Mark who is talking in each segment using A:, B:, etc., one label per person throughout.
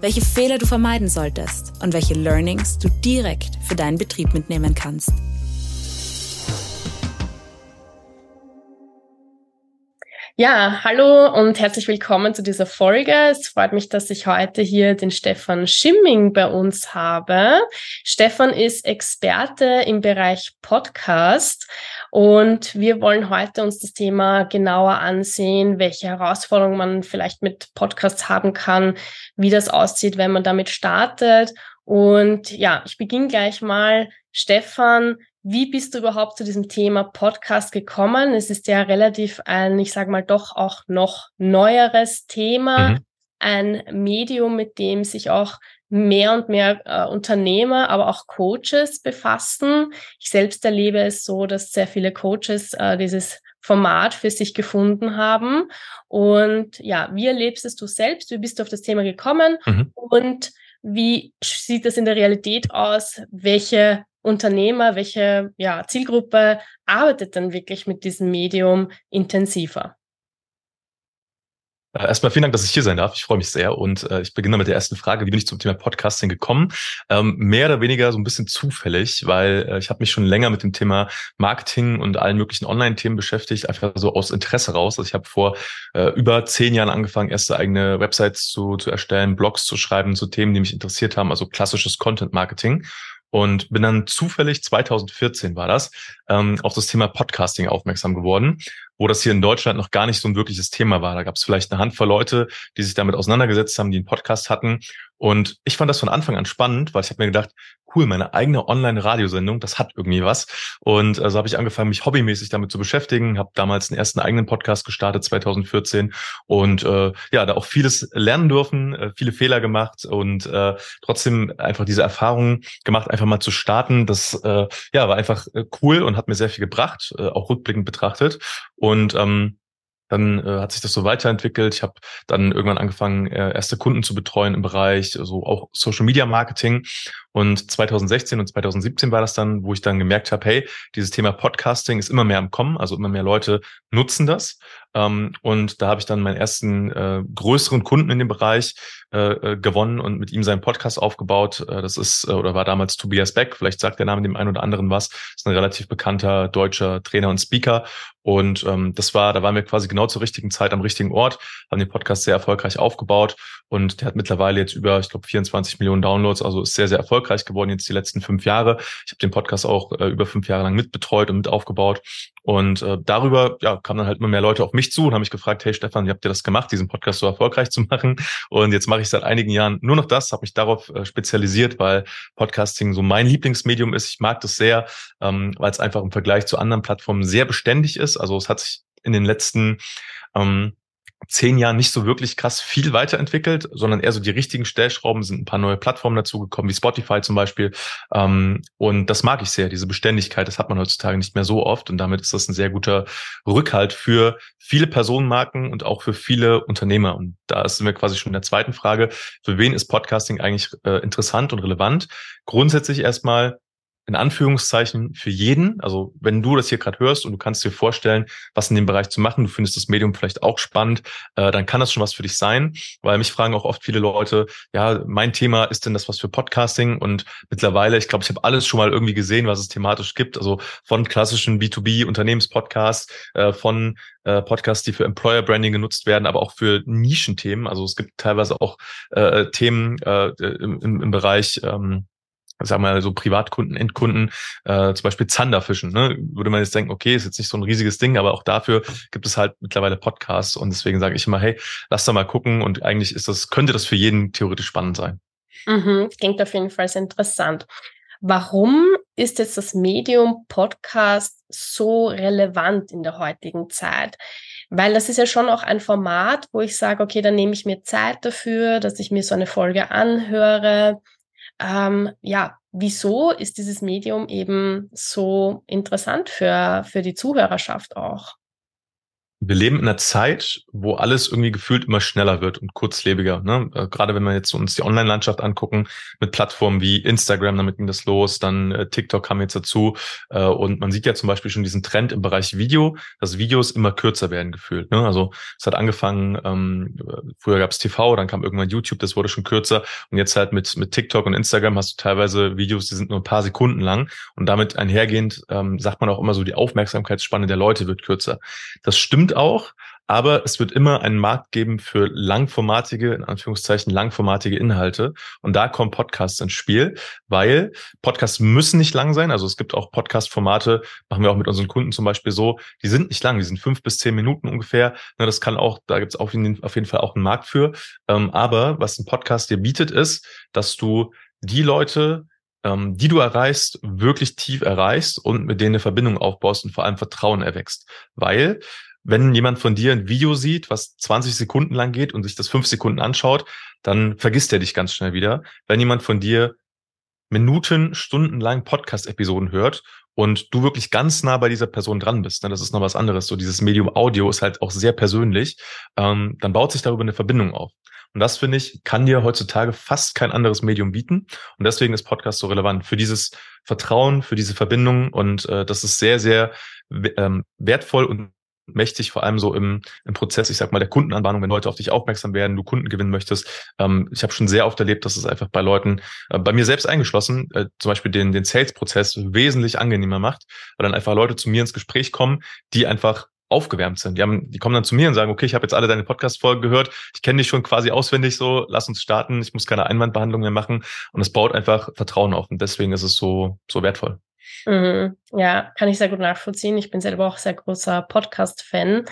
A: welche Fehler du vermeiden solltest und welche Learnings du direkt für deinen Betrieb mitnehmen kannst.
B: Ja, hallo und herzlich willkommen zu dieser Folge. Es freut mich, dass ich heute hier den Stefan Schimming bei uns habe. Stefan ist Experte im Bereich Podcast und wir wollen heute uns das Thema genauer ansehen, welche Herausforderungen man vielleicht mit Podcasts haben kann, wie das aussieht, wenn man damit startet. Und ja, ich beginne gleich mal. Stefan, wie bist du überhaupt zu diesem Thema Podcast gekommen? Es ist ja relativ ein, ich sage mal, doch auch noch neueres Thema, mhm. ein Medium, mit dem sich auch mehr und mehr äh, Unternehmer, aber auch Coaches befassen. Ich selbst erlebe es so, dass sehr viele Coaches äh, dieses Format für sich gefunden haben. Und ja, wie erlebst es du selbst? Wie bist du auf das Thema gekommen? Mhm. Und wie sieht das in der Realität aus? Welche Unternehmer, welche ja, Zielgruppe arbeitet dann wirklich mit diesem Medium intensiver?
C: Äh, erstmal vielen Dank, dass ich hier sein darf. Ich freue mich sehr. Und äh, ich beginne mit der ersten Frage. Wie bin ich zum Thema Podcasting gekommen? Ähm, mehr oder weniger so ein bisschen zufällig, weil äh, ich habe mich schon länger mit dem Thema Marketing und allen möglichen Online-Themen beschäftigt, einfach so aus Interesse raus. Also ich habe vor äh, über zehn Jahren angefangen, erste eigene Websites zu, zu erstellen, Blogs zu schreiben zu Themen, die mich interessiert haben, also klassisches Content-Marketing und bin dann zufällig 2014 war das ähm, auf das Thema Podcasting aufmerksam geworden wo das hier in Deutschland noch gar nicht so ein wirkliches Thema war. Da gab es vielleicht eine Handvoll Leute, die sich damit auseinandergesetzt haben, die einen Podcast hatten. Und ich fand das von Anfang an spannend, weil ich habe mir gedacht, cool, meine eigene Online-Radiosendung, das hat irgendwie was. Und äh, so habe ich angefangen, mich hobbymäßig damit zu beschäftigen, habe damals einen ersten eigenen Podcast gestartet, 2014. Und äh, ja, da auch vieles lernen dürfen, äh, viele Fehler gemacht und äh, trotzdem einfach diese Erfahrung gemacht, einfach mal zu starten. Das äh, ja war einfach äh, cool und hat mir sehr viel gebracht, äh, auch rückblickend betrachtet. Ähm, dann äh, hat sich das so weiterentwickelt. Ich habe dann irgendwann angefangen, äh, erste Kunden zu betreuen im Bereich, so also auch Social Media Marketing. Und 2016 und 2017 war das dann, wo ich dann gemerkt habe, hey, dieses Thema Podcasting ist immer mehr im Kommen, also immer mehr Leute nutzen das. Ähm, und da habe ich dann meinen ersten äh, größeren Kunden in dem Bereich äh, äh, gewonnen und mit ihm seinen Podcast aufgebaut. Äh, das ist äh, oder war damals Tobias Beck. Vielleicht sagt der Name dem einen oder anderen was. Ist ein relativ bekannter deutscher Trainer und Speaker. Und ähm, das war, da waren wir quasi genau zur richtigen Zeit am richtigen Ort, haben den Podcast sehr erfolgreich aufgebaut und der hat mittlerweile jetzt über, ich glaube, 24 Millionen Downloads, also ist sehr, sehr erfolgreich geworden jetzt die letzten fünf Jahre. Ich habe den Podcast auch äh, über fünf Jahre lang mitbetreut und mit aufgebaut und äh, darüber ja, kamen dann halt immer mehr Leute auf mich zu und haben mich gefragt, hey Stefan, wie habt ihr das gemacht, diesen Podcast so erfolgreich zu machen? Und jetzt mache ich seit einigen Jahren nur noch das, habe mich darauf äh, spezialisiert, weil Podcasting so mein Lieblingsmedium ist. Ich mag das sehr, ähm, weil es einfach im Vergleich zu anderen Plattformen sehr beständig ist. Also es hat sich in den letzten ähm, zehn Jahren nicht so wirklich krass viel weiterentwickelt, sondern eher so die richtigen Stellschrauben sind ein paar neue Plattformen dazugekommen, wie Spotify zum Beispiel. Ähm, und das mag ich sehr, diese Beständigkeit, das hat man heutzutage nicht mehr so oft. Und damit ist das ein sehr guter Rückhalt für viele Personenmarken und auch für viele Unternehmer. Und da sind wir quasi schon in der zweiten Frage. Für wen ist Podcasting eigentlich äh, interessant und relevant? Grundsätzlich erstmal in Anführungszeichen für jeden. Also wenn du das hier gerade hörst und du kannst dir vorstellen, was in dem Bereich zu machen, du findest das Medium vielleicht auch spannend, äh, dann kann das schon was für dich sein. Weil mich fragen auch oft viele Leute, ja, mein Thema ist denn das was für Podcasting? Und mittlerweile, ich glaube, ich habe alles schon mal irgendwie gesehen, was es thematisch gibt. Also von klassischen B2B-Unternehmenspodcasts, äh, von äh, Podcasts, die für Employer Branding genutzt werden, aber auch für Nischenthemen. Also es gibt teilweise auch äh, Themen äh, im, im Bereich ähm, sagen wir mal so Privatkunden, Endkunden, äh, zum Beispiel Zanderfischen, ne? würde man jetzt denken, okay, ist jetzt nicht so ein riesiges Ding, aber auch dafür gibt es halt mittlerweile Podcasts und deswegen sage ich immer, hey, lass da mal gucken und eigentlich ist das, könnte das für jeden theoretisch spannend sein.
B: Mhm, klingt auf jeden Fall sehr interessant. Warum ist jetzt das Medium Podcast so relevant in der heutigen Zeit? Weil das ist ja schon auch ein Format, wo ich sage, okay, dann nehme ich mir Zeit dafür, dass ich mir so eine Folge anhöre. Ähm, ja, wieso ist dieses Medium eben so interessant für, für die Zuhörerschaft auch?
C: Wir leben in einer Zeit, wo alles irgendwie gefühlt immer schneller wird und kurzlebiger. Ne? Äh, gerade wenn wir jetzt uns die Online-Landschaft angucken, mit Plattformen wie Instagram, damit ging das los, dann äh, TikTok kam jetzt dazu. Äh, und man sieht ja zum Beispiel schon diesen Trend im Bereich Video, dass Videos immer kürzer werden gefühlt. Ne? Also es hat angefangen, ähm, früher gab es TV, dann kam irgendwann YouTube, das wurde schon kürzer. Und jetzt halt mit, mit TikTok und Instagram hast du teilweise Videos, die sind nur ein paar Sekunden lang. Und damit einhergehend ähm, sagt man auch immer so, die Aufmerksamkeitsspanne der Leute wird kürzer. Das stimmt stimmt auch, aber es wird immer einen Markt geben für langformatige, in Anführungszeichen langformatige Inhalte. Und da kommen Podcasts ins Spiel, weil Podcasts müssen nicht lang sein. Also es gibt auch Podcast-Formate, machen wir auch mit unseren Kunden zum Beispiel so, die sind nicht lang, die sind fünf bis zehn Minuten ungefähr. Das kann auch, da gibt es auf jeden Fall auch einen Markt für. Ähm, aber was ein Podcast dir bietet, ist, dass du die Leute ähm, die du erreichst, wirklich tief erreichst und mit denen eine Verbindung aufbaust und vor allem Vertrauen erwächst. Weil wenn jemand von dir ein Video sieht, was 20 Sekunden lang geht und sich das fünf Sekunden anschaut, dann vergisst er dich ganz schnell wieder. Wenn jemand von dir Minuten, Stunden lang Podcast-Episoden hört und du wirklich ganz nah bei dieser Person dran bist, ne, das ist noch was anderes. So dieses Medium Audio ist halt auch sehr persönlich, ähm, dann baut sich darüber eine Verbindung auf. Und das finde ich, kann dir heutzutage fast kein anderes Medium bieten. Und deswegen ist Podcast so relevant für dieses Vertrauen, für diese Verbindung. Und äh, das ist sehr, sehr ähm, wertvoll und mächtig, vor allem so im, im Prozess, ich sag mal, der Kundenanbahnung, wenn Leute auf dich aufmerksam werden, du Kunden gewinnen möchtest. Ähm, ich habe schon sehr oft erlebt, dass es einfach bei Leuten, äh, bei mir selbst eingeschlossen, äh, zum Beispiel den, den Sales-Prozess wesentlich angenehmer macht, weil dann einfach Leute zu mir ins Gespräch kommen, die einfach aufgewärmt sind. Die, haben, die kommen dann zu mir und sagen, okay, ich habe jetzt alle deine Podcast-Folgen gehört, ich kenne dich schon quasi auswendig so, lass uns starten, ich muss keine Einwandbehandlung mehr machen und es baut einfach Vertrauen auf und deswegen ist es so, so wertvoll.
B: Mhm. Ja, kann ich sehr gut nachvollziehen. Ich bin selber auch sehr großer Podcast-Fan.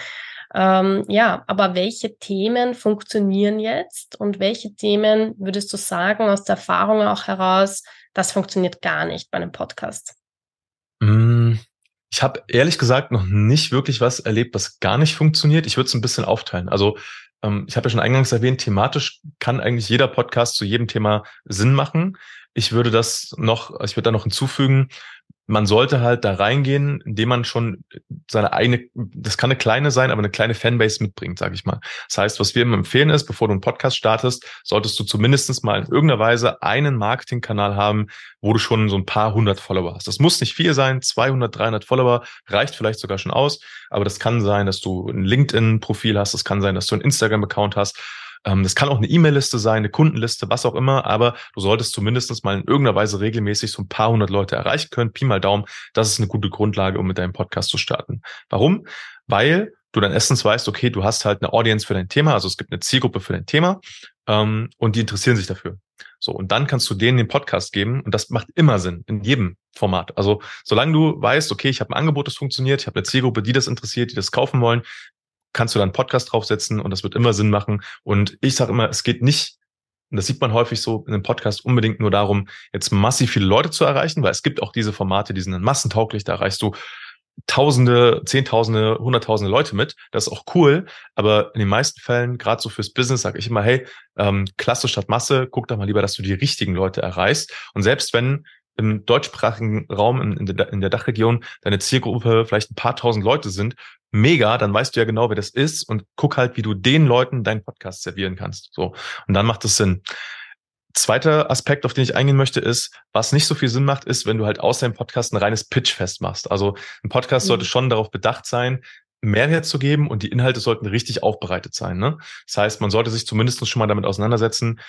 B: Ähm, ja, aber welche Themen funktionieren jetzt und welche Themen würdest du sagen aus der Erfahrung auch heraus, das funktioniert gar nicht bei einem Podcast?
C: Mm, ich habe ehrlich gesagt noch nicht wirklich was erlebt, was gar nicht funktioniert. Ich würde es ein bisschen aufteilen. Also ähm, ich habe ja schon eingangs erwähnt, thematisch kann eigentlich jeder Podcast zu jedem Thema Sinn machen. Ich würde das noch, ich würde da noch hinzufügen, man sollte halt da reingehen, indem man schon seine eigene, das kann eine kleine sein, aber eine kleine Fanbase mitbringt, sage ich mal. Das heißt, was wir immer empfehlen ist, bevor du einen Podcast startest, solltest du zumindestens mal in irgendeiner Weise einen Marketingkanal haben, wo du schon so ein paar hundert Follower hast. Das muss nicht viel sein, 200, 300 Follower reicht vielleicht sogar schon aus, aber das kann sein, dass du ein LinkedIn-Profil hast, das kann sein, dass du einen Instagram-Account hast das kann auch eine E-Mail-Liste sein, eine Kundenliste, was auch immer, aber du solltest zumindest mal in irgendeiner Weise regelmäßig so ein paar hundert Leute erreichen können. Pi mal Daumen, das ist eine gute Grundlage, um mit deinem Podcast zu starten. Warum? Weil du dann erstens weißt, okay, du hast halt eine Audience für dein Thema, also es gibt eine Zielgruppe für dein Thema ähm, und die interessieren sich dafür. So, und dann kannst du denen den Podcast geben und das macht immer Sinn in jedem Format. Also solange du weißt, okay, ich habe ein Angebot, das funktioniert, ich habe eine Zielgruppe, die das interessiert, die das kaufen wollen, kannst du dann einen Podcast draufsetzen und das wird immer Sinn machen. Und ich sage immer, es geht nicht, und das sieht man häufig so in einem Podcast, unbedingt nur darum, jetzt massiv viele Leute zu erreichen, weil es gibt auch diese Formate, die sind dann massentauglich, da erreichst du Tausende, Zehntausende, Hunderttausende Leute mit. Das ist auch cool. Aber in den meisten Fällen, gerade so fürs Business, sage ich immer, hey, ähm, Klasse statt Masse, guck doch mal lieber, dass du die richtigen Leute erreichst. Und selbst wenn im deutschsprachigen Raum in, in, der, in der Dachregion deine Zielgruppe vielleicht ein paar tausend Leute sind, mega, dann weißt du ja genau, wer das ist und guck halt, wie du den Leuten deinen Podcast servieren kannst. So. Und dann macht es Sinn. Zweiter Aspekt, auf den ich eingehen möchte, ist, was nicht so viel Sinn macht, ist, wenn du halt aus deinem Podcast ein reines Pitchfest machst. Also ein Podcast mhm. sollte schon darauf bedacht sein, Mehrwert zu geben und die Inhalte sollten richtig aufbereitet sein. Ne? Das heißt, man sollte sich zumindest schon mal damit auseinandersetzen,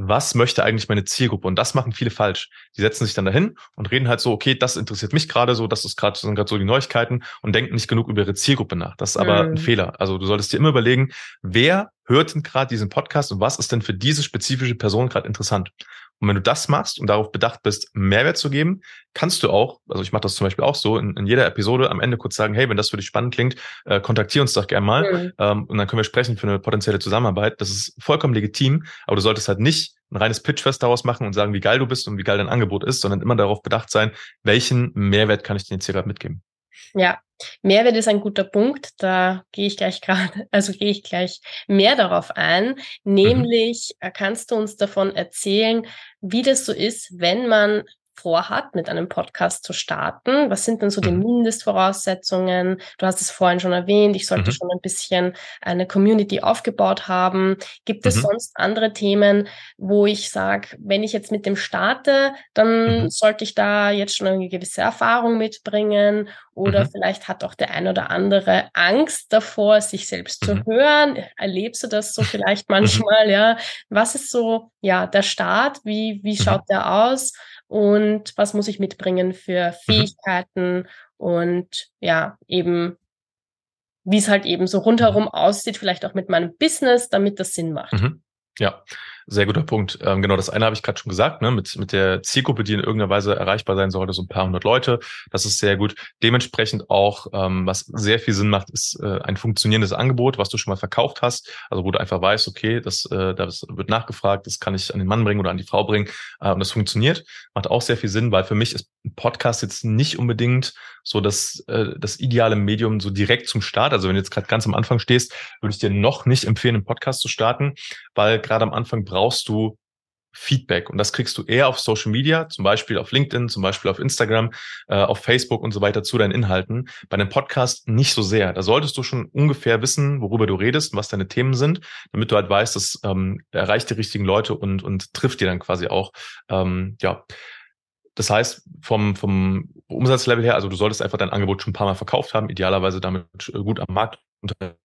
C: was möchte eigentlich meine Zielgruppe? Und das machen viele falsch. Die setzen sich dann dahin und reden halt so, okay, das interessiert mich gerade so, das ist gerade sind gerade so die Neuigkeiten und denken nicht genug über ihre Zielgruppe nach. Das ist aber mhm. ein Fehler. Also du solltest dir immer überlegen, wer hört denn gerade diesen Podcast und was ist denn für diese spezifische Person gerade interessant? Und wenn du das machst und darauf bedacht bist, Mehrwert zu geben, kannst du auch, also ich mache das zum Beispiel auch so, in, in, jeder Episode am Ende kurz sagen, hey, wenn das für dich spannend klingt, äh, kontaktier uns doch gerne mal mhm. ähm, und dann können wir sprechen für eine potenzielle Zusammenarbeit. Das ist vollkommen legitim, aber du solltest halt nicht ein reines Pitchfest daraus machen und sagen, wie geil du bist und wie geil dein Angebot ist, sondern immer darauf bedacht sein, welchen Mehrwert kann ich dir jetzt hier gerade mitgeben.
B: Ja, Mehrwert ist ein guter Punkt. Da gehe ich gleich gerade, also gehe ich gleich mehr darauf ein. Mhm. Nämlich mhm. kannst du uns davon erzählen, wie das so ist, wenn man vorhat, mit einem Podcast zu starten? Was sind denn so die mhm. Mindestvoraussetzungen? Du hast es vorhin schon erwähnt, ich sollte mhm. schon ein bisschen eine Community aufgebaut haben. Gibt es mhm. sonst andere Themen, wo ich sage, wenn ich jetzt mit dem starte, dann mhm. sollte ich da jetzt schon eine gewisse Erfahrung mitbringen? Oder mhm. vielleicht hat auch der ein oder andere Angst davor, sich selbst zu mhm. hören. Erlebst du das so vielleicht manchmal? Ja, was ist so, ja, der Start? Wie, wie schaut der aus? Und was muss ich mitbringen für mhm. Fähigkeiten und ja, eben wie es halt eben so rundherum aussieht, vielleicht auch mit meinem Business, damit das Sinn macht.
C: Mhm. Ja, sehr guter Punkt. Ähm, genau, das eine habe ich gerade schon gesagt, ne, mit, mit der Zielgruppe, die in irgendeiner Weise erreichbar sein sollte, so ein paar hundert Leute. Das ist sehr gut. Dementsprechend auch, ähm, was sehr viel Sinn macht, ist äh, ein funktionierendes Angebot, was du schon mal verkauft hast. Also wo du einfach weißt, okay, das, äh, das wird nachgefragt, das kann ich an den Mann bringen oder an die Frau bringen. Äh, und das funktioniert. Macht auch sehr viel Sinn, weil für mich ist ein Podcast jetzt nicht unbedingt so das, äh, das ideale Medium so direkt zum Start. Also wenn du jetzt gerade ganz am Anfang stehst, würde ich dir noch nicht empfehlen, einen Podcast zu starten, weil gerade am Anfang brauchst du Feedback. Und das kriegst du eher auf Social Media, zum Beispiel auf LinkedIn, zum Beispiel auf Instagram, äh, auf Facebook und so weiter zu deinen Inhalten. Bei einem Podcast nicht so sehr. Da solltest du schon ungefähr wissen, worüber du redest und was deine Themen sind, damit du halt weißt, das ähm, erreicht die richtigen Leute und, und trifft dir dann quasi auch, ähm, ja, das heißt, vom, vom Umsatzlevel her, also du solltest einfach dein Angebot schon ein paar Mal verkauft haben, idealerweise damit gut am Markt unter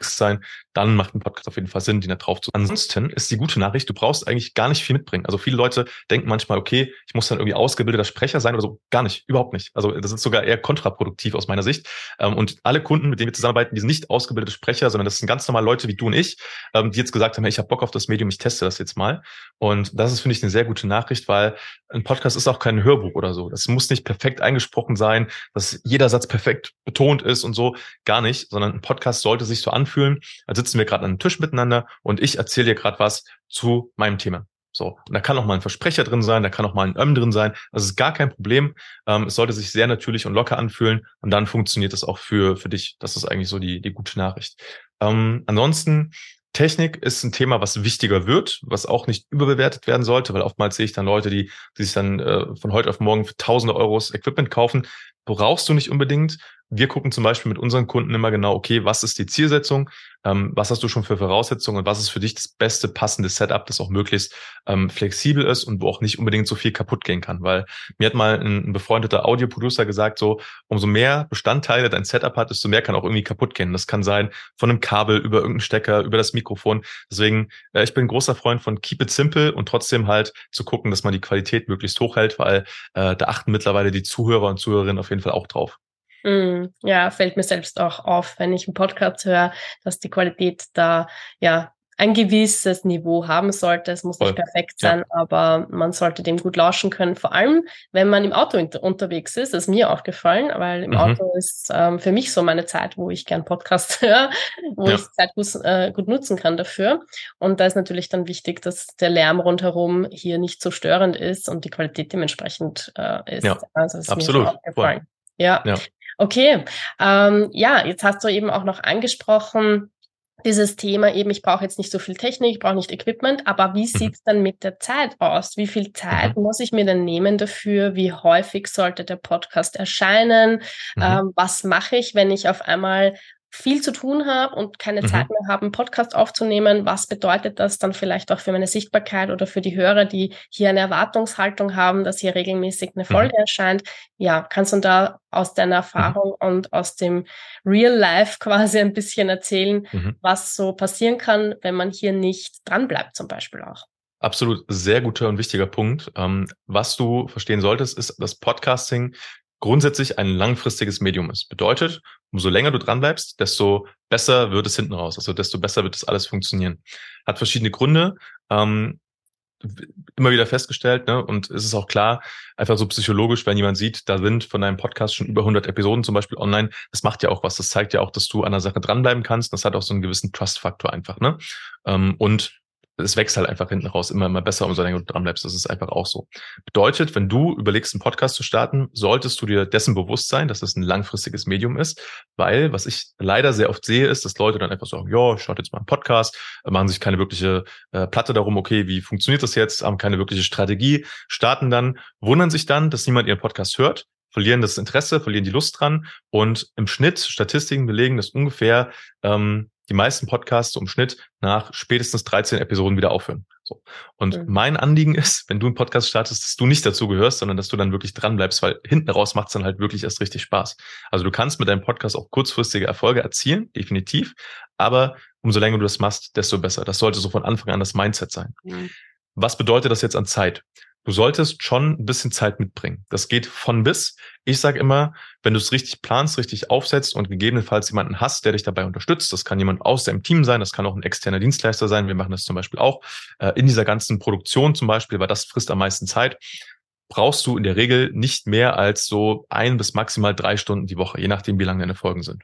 C: sein, dann macht ein Podcast auf jeden Fall Sinn, den da drauf zu. Ansonsten ist die gute Nachricht, du brauchst eigentlich gar nicht viel mitbringen. Also viele Leute denken manchmal, okay, ich muss dann irgendwie ausgebildeter Sprecher sein oder so. Gar nicht, überhaupt nicht. Also das ist sogar eher kontraproduktiv aus meiner Sicht. Ähm, und alle Kunden, mit denen wir zusammenarbeiten, die sind nicht ausgebildete Sprecher, sondern das sind ganz normal Leute wie du und ich, ähm, die jetzt gesagt haben, hey, ich habe Bock auf das Medium, ich teste das jetzt mal. Und das ist, finde ich, eine sehr gute Nachricht, weil ein Podcast ist auch kein Hörbuch oder so. Das muss nicht perfekt eingesprochen sein, dass jeder Satz perfekt betont ist und so. Gar nicht, sondern ein Podcast sollte sich so anfühlen, als sitzen wir gerade an einem Tisch miteinander und ich erzähle dir gerade was zu meinem Thema. So, und da kann auch mal ein Versprecher drin sein, da kann auch mal ein Öm drin sein. Das ist gar kein Problem. Ähm, es sollte sich sehr natürlich und locker anfühlen und dann funktioniert das auch für, für dich. Das ist eigentlich so die, die gute Nachricht. Ähm, ansonsten Technik ist ein Thema, was wichtiger wird, was auch nicht überbewertet werden sollte, weil oftmals sehe ich dann Leute, die, die sich dann äh, von heute auf morgen für tausende Euros Equipment kaufen. Brauchst du nicht unbedingt wir gucken zum Beispiel mit unseren Kunden immer genau, okay, was ist die Zielsetzung, ähm, was hast du schon für Voraussetzungen und was ist für dich das beste passende Setup, das auch möglichst ähm, flexibel ist und wo auch nicht unbedingt so viel kaputt gehen kann. Weil mir hat mal ein, ein befreundeter Audioproducer gesagt, so umso mehr Bestandteile dein Setup hat, desto mehr kann auch irgendwie kaputt gehen. Das kann sein von einem Kabel über irgendeinen Stecker, über das Mikrofon. Deswegen, äh, ich bin großer Freund von Keep it simple und trotzdem halt zu gucken, dass man die Qualität möglichst hochhält, weil äh, da achten mittlerweile die Zuhörer und Zuhörerinnen auf jeden Fall auch drauf.
B: Mm, ja, fällt mir selbst auch auf, wenn ich einen Podcast höre, dass die Qualität da ja ein gewisses Niveau haben sollte. Es muss Voll. nicht perfekt sein, ja. aber man sollte dem gut lauschen können. Vor allem, wenn man im Auto unterwegs ist, das ist mir aufgefallen, weil im mhm. Auto ist ähm, für mich so meine Zeit, wo ich gern Podcast höre, wo ja. ich Zeit gut, äh, gut nutzen kann dafür. Und da ist natürlich dann wichtig, dass der Lärm rundherum hier nicht so störend ist und die Qualität dementsprechend äh, ist.
C: Ja, also ist absolut.
B: Ja. ja. Okay, ähm, ja, jetzt hast du eben auch noch angesprochen, dieses Thema eben, ich brauche jetzt nicht so viel Technik, ich brauche nicht Equipment, aber wie mhm. sieht es dann mit der Zeit aus? Wie viel Zeit mhm. muss ich mir denn nehmen dafür? Wie häufig sollte der Podcast erscheinen? Mhm. Ähm, was mache ich, wenn ich auf einmal viel zu tun habe und keine mhm. Zeit mehr habe, einen Podcast aufzunehmen, was bedeutet das dann vielleicht auch für meine Sichtbarkeit oder für die Hörer, die hier eine Erwartungshaltung haben, dass hier regelmäßig eine Folge mhm. erscheint? Ja, kannst du da aus deiner mhm. Erfahrung mhm. und aus dem Real Life quasi ein bisschen erzählen, mhm. was so passieren kann, wenn man hier nicht dranbleibt zum Beispiel auch?
C: Absolut sehr guter und wichtiger Punkt. Ähm, was du verstehen solltest, ist, dass Podcasting grundsätzlich ein langfristiges Medium ist. Bedeutet, umso länger du dranbleibst, desto besser wird es hinten raus. Also desto besser wird das alles funktionieren. Hat verschiedene Gründe. Ähm, immer wieder festgestellt, ne? und es ist auch klar, einfach so psychologisch, wenn jemand sieht, da sind von deinem Podcast schon über 100 Episoden zum Beispiel online, das macht ja auch was, das zeigt ja auch, dass du an der Sache dranbleiben kannst, das hat auch so einen gewissen Trust-Faktor einfach, ne? Ähm, und es wächst halt einfach hinten raus immer, immer besser, umso länger du dran bleibst. Das ist einfach auch so. Bedeutet, wenn du überlegst, einen Podcast zu starten, solltest du dir dessen bewusst sein, dass das ein langfristiges Medium ist, weil was ich leider sehr oft sehe, ist, dass Leute dann einfach sagen, ja, ich starte jetzt mal einen Podcast, machen sich keine wirkliche äh, Platte darum, okay, wie funktioniert das jetzt, haben keine wirkliche Strategie, starten dann, wundern sich dann, dass niemand ihren Podcast hört, verlieren das Interesse, verlieren die Lust dran. Und im Schnitt, Statistiken belegen, dass ungefähr ähm, die meisten Podcasts im Schnitt nach spätestens 13 Episoden wieder aufhören. So. Und mhm. mein Anliegen ist, wenn du einen Podcast startest, dass du nicht dazu gehörst, sondern dass du dann wirklich dran bleibst, weil hinten raus macht es dann halt wirklich erst richtig Spaß. Also du kannst mit deinem Podcast auch kurzfristige Erfolge erzielen, definitiv, aber umso länger du das machst, desto besser. Das sollte so von Anfang an das Mindset sein. Mhm. Was bedeutet das jetzt an Zeit? Du solltest schon ein bisschen Zeit mitbringen. Das geht von bis. Ich sage immer, wenn du es richtig planst, richtig aufsetzt und gegebenenfalls jemanden hast, der dich dabei unterstützt, das kann jemand aus deinem Team sein, das kann auch ein externer Dienstleister sein, wir machen das zum Beispiel auch, äh, in dieser ganzen Produktion zum Beispiel, weil das frisst am meisten Zeit, brauchst du in der Regel nicht mehr als so ein bis maximal drei Stunden die Woche, je nachdem, wie lang deine Folgen sind.